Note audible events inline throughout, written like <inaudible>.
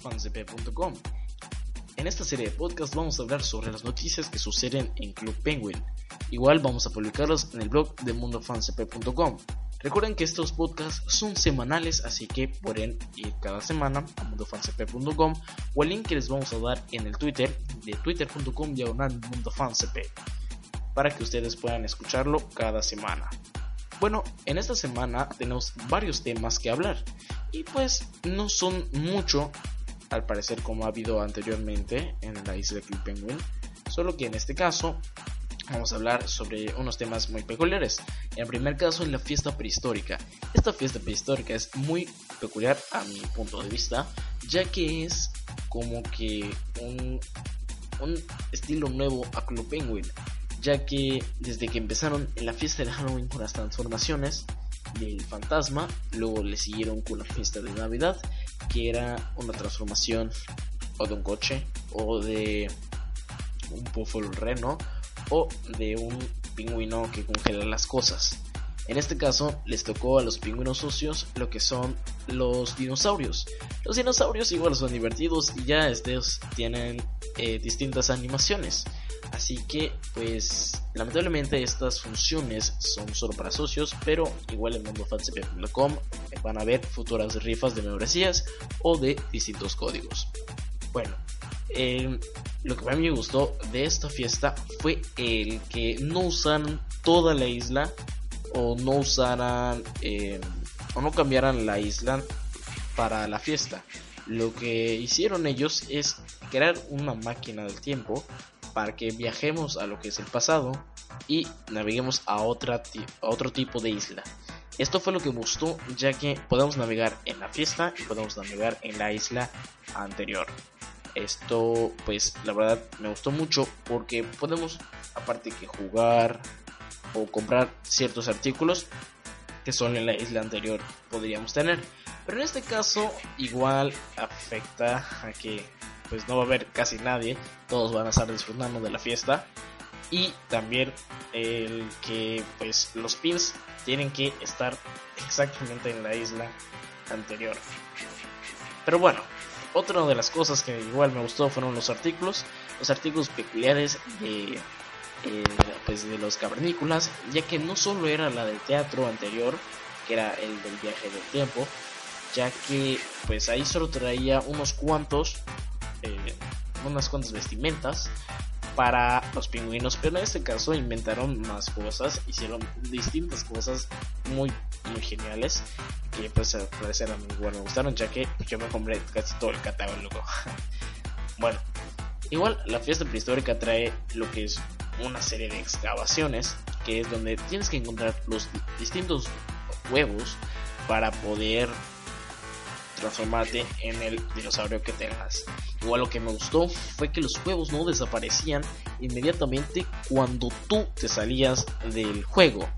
mundofansep.com. En esta serie de podcast vamos a hablar sobre las noticias que suceden en Club Penguin. Igual vamos a publicarlos en el blog de mundofansep.com. Recuerden que estos podcasts son semanales, así que pueden ir cada semana a mundofansep.com o el link que les vamos a dar en el Twitter de twitter.com diagonal para que ustedes puedan escucharlo cada semana. Bueno, en esta semana tenemos varios temas que hablar y pues no son mucho al parecer como ha habido anteriormente en la isla Club Penguin, solo que en este caso vamos a hablar sobre unos temas muy peculiares. En primer caso, la fiesta prehistórica. Esta fiesta prehistórica es muy peculiar a mi punto de vista, ya que es como que un, un estilo nuevo a Club Penguin, ya que desde que empezaron en la fiesta de Halloween con las transformaciones del fantasma, luego le siguieron con la fiesta de Navidad, que era una transformación o de un coche o de un búfalo reno o de un pingüino que congela las cosas. En este caso les tocó a los pingüinos socios lo que son los dinosaurios. Los dinosaurios igual son divertidos y ya estos tienen eh, distintas animaciones. Así que pues lamentablemente estas funciones son solo para socios, pero igual en mundofansep.com van a ver futuras rifas de membresías o de distintos códigos. Bueno, eh, lo que mí me gustó de esta fiesta fue el que no usaran toda la isla o no usaran eh, o no cambiaran la isla para la fiesta. Lo que hicieron ellos es crear una máquina del tiempo para que viajemos a lo que es el pasado y naveguemos a, otra otro tipo de isla. Esto fue lo que gustó ya que podemos navegar en la fiesta y podemos navegar en la isla anterior. Esto pues la verdad me gustó mucho porque podemos aparte que jugar o comprar ciertos artículos que son en la isla anterior podríamos tener. Pero en este caso igual afecta a que pues no va a haber casi nadie, todos van a estar disfrutando de la fiesta. Y también el que pues los pins tienen que estar exactamente en la isla anterior. Pero bueno, otra de las cosas que igual me gustó fueron los artículos, los artículos peculiares de eh, pues de los cavernícolas, ya que no solo era la del teatro anterior, que era el del viaje del tiempo, ya que pues ahí solo traía unos cuantos eh, unas cuantas vestimentas para los pingüinos, pero en este caso inventaron más cosas, hicieron distintas cosas muy, muy geniales que pues al parecer a igual me gustaron ya que yo me compré casi todo el catálogo. <laughs> bueno, igual la fiesta prehistórica trae lo que es una serie de excavaciones que es donde tienes que encontrar los distintos huevos para poder transformarte en el dinosaurio que tengas. Igual lo que me gustó fue que los huevos no desaparecían inmediatamente cuando tú te salías del juego.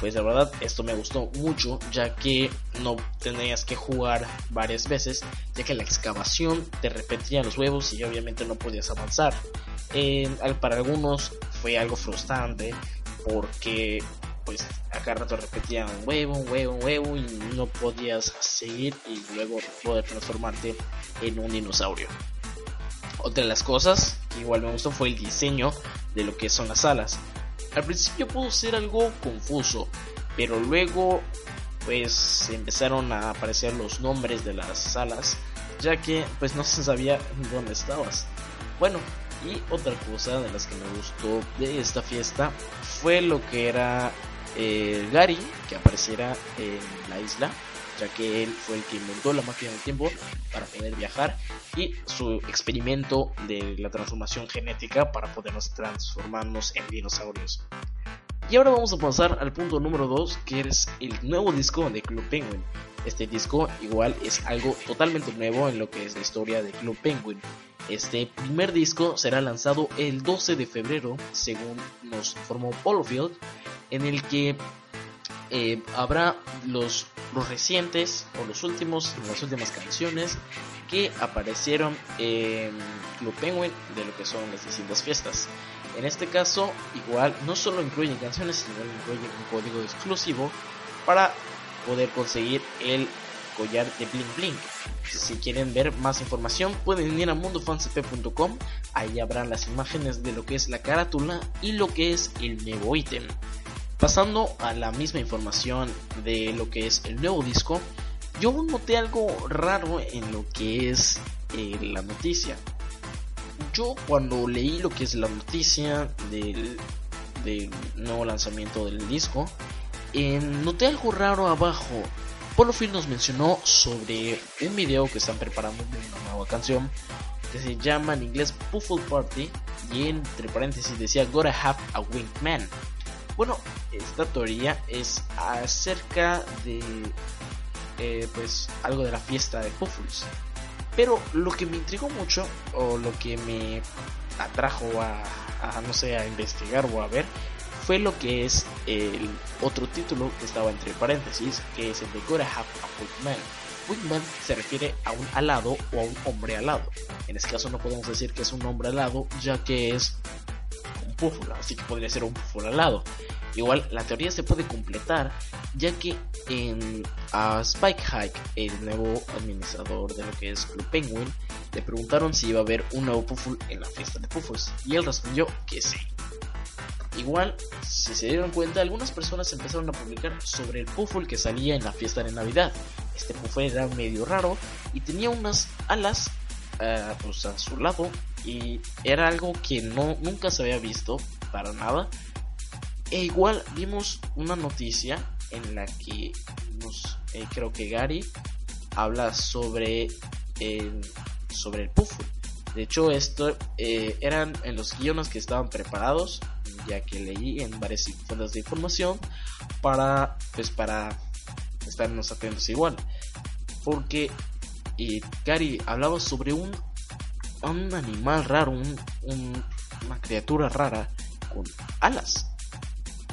Pues la verdad esto me gustó mucho ya que no tenías que jugar varias veces ya que la excavación te repetía los huevos y obviamente no podías avanzar. para algunos fue algo frustrante porque pues acá rato repetían huevo, huevo, huevo y no podías seguir y luego poder transformarte en un dinosaurio. Otra de las cosas que igual me gustó fue el diseño de lo que son las alas. Al principio pudo ser algo confuso, pero luego pues empezaron a aparecer los nombres de las alas, ya que pues no se sabía dónde estabas. Bueno, y otra cosa de las que me gustó de esta fiesta fue lo que era eh, Gary que apareciera en la isla, ya que él fue el que inventó la máquina del tiempo para poder viajar y su experimento de la transformación genética para podernos transformarnos en dinosaurios. Y ahora vamos a pasar al punto número 2, que es el nuevo disco de Club Penguin. Este disco igual es algo totalmente nuevo en lo que es la historia de Club Penguin. Este primer disco será lanzado el 12 de febrero, según nos informó Polofield, en el que eh, habrá los, los recientes o los últimos, las últimas canciones que aparecieron en Club Penguin de lo que son las distintas fiestas. En este caso, igual no solo incluyen canciones, sino incluyen un código exclusivo para poder conseguir el collar de Bling Bling. Si quieren ver más información pueden ir a mundofancp.com, ahí habrán las imágenes de lo que es la carátula y lo que es el nuevo ítem. Pasando a la misma información de lo que es el nuevo disco, yo noté algo raro en lo que es eh, la noticia. Yo cuando leí lo que es la noticia del, nuevo lanzamiento del disco, eh, noté algo raro abajo. Polo Phil nos mencionó sobre un video que están preparando de una nueva canción que se llama en inglés Puffle Party y entre paréntesis decía Gotta Have a Wink Man. Bueno, esta teoría es acerca de eh, pues algo de la fiesta de Puffles. Pero lo que me intrigó mucho o lo que me atrajo a, no sé a investigar o a ver fue lo que es el otro título que estaba entre paréntesis, que es el de Gotta Have a Wingman. Wingman se refiere a un alado o a un hombre alado. En este caso no podemos decir que es un hombre alado, ya que es púfula, así que podría ser un púfula alado. Igual la teoría se puede completar, ya que en a Spike Hike, el nuevo administrador de lo que es Blue Penguin, le preguntaron si iba a haber un nuevo Puffle en la fiesta de Puffles, y él respondió que sí. Igual, si se dieron cuenta, algunas personas empezaron a publicar sobre el Puffle que salía en la fiesta de Navidad. Este Puffle era medio raro y tenía unas alas uh, pues a su lado y era algo que no nunca se había visto para nada. E igual vimos una noticia en la que nos, eh, creo que Gary habla sobre el, sobre el Puffle. De hecho, esto eh, eran en los guiones que estaban preparados ya que leí en varias fuentes de información para pues para estarnos atentos igual porque y Gary hablaba sobre un un animal raro un, una criatura rara con alas.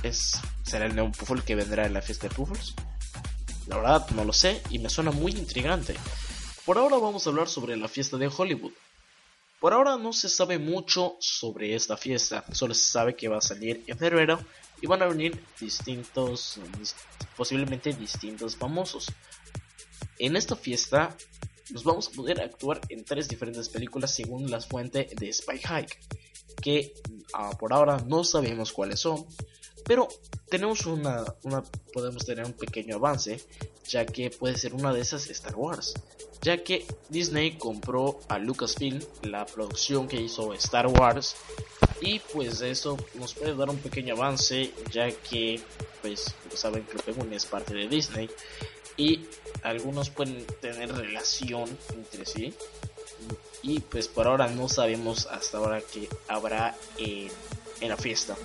Es será el nuevo Puffle que vendrá en la fiesta de Puffles. La verdad no lo sé y me suena muy intrigante. Por ahora vamos a hablar sobre la fiesta de Hollywood. Por ahora no se sabe mucho sobre esta fiesta, solo se sabe que va a salir en febrero y van a venir distintos, posiblemente distintos famosos. En esta fiesta nos vamos a poder actuar en tres diferentes películas según las fuentes de Spy Hike, que uh, por ahora no sabemos cuáles son, pero tenemos una, una, podemos tener un pequeño avance, ya que puede ser una de esas Star Wars ya que Disney compró a Lucasfilm, la producción que hizo Star Wars, y pues eso nos puede dar un pequeño avance, ya que pues saben que Penguin es parte de Disney y algunos pueden tener relación entre sí. Y pues por ahora no sabemos hasta ahora que habrá en la fiesta.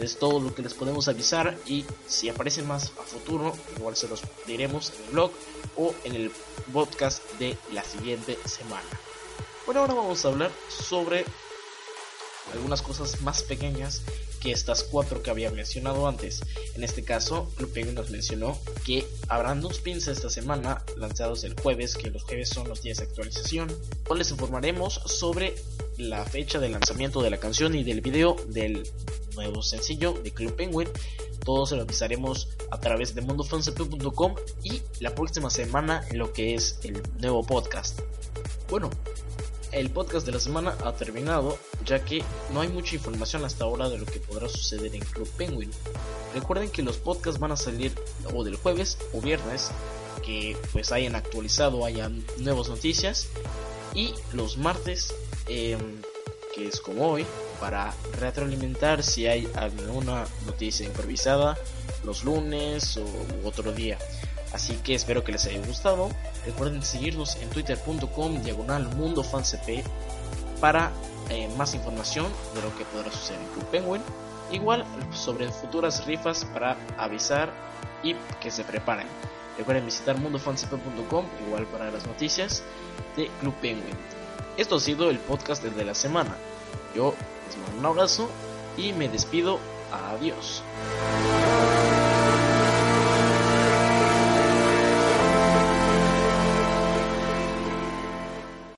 Es todo lo que les podemos avisar y si aparecen más a futuro, igual se los diremos en el blog o en el podcast de la siguiente semana. Bueno, ahora vamos a hablar sobre algunas cosas más pequeñas que estas cuatro que había mencionado antes. En este caso, Lupin nos mencionó que habrán dos pins esta semana lanzados el jueves, que los jueves son los días de actualización. Hoy les informaremos sobre la fecha de lanzamiento de la canción y del video del nuevo sencillo de Club Penguin. Todo lo avisaremos a través de mundofancp.com y la próxima semana en lo que es el nuevo podcast. Bueno, el podcast de la semana ha terminado, ya que no hay mucha información hasta ahora de lo que podrá suceder en Club Penguin. Recuerden que los podcasts van a salir o del jueves o viernes, que pues hayan actualizado, hayan nuevas noticias, y los martes, em, que es como hoy, para retroalimentar si hay alguna noticia improvisada los lunes o otro día. Así que espero que les haya gustado. Recuerden seguirnos en twitter.com diagonal mundofancp para eh, más información de lo que podrá suceder en Club Penguin. igual sobre futuras rifas para avisar y que se preparen. Recuerden visitar mundofancp.com igual para las noticias de Club Penguin. Esto ha sido el podcast de la semana. Yo les mando un abrazo y me despido. Adiós.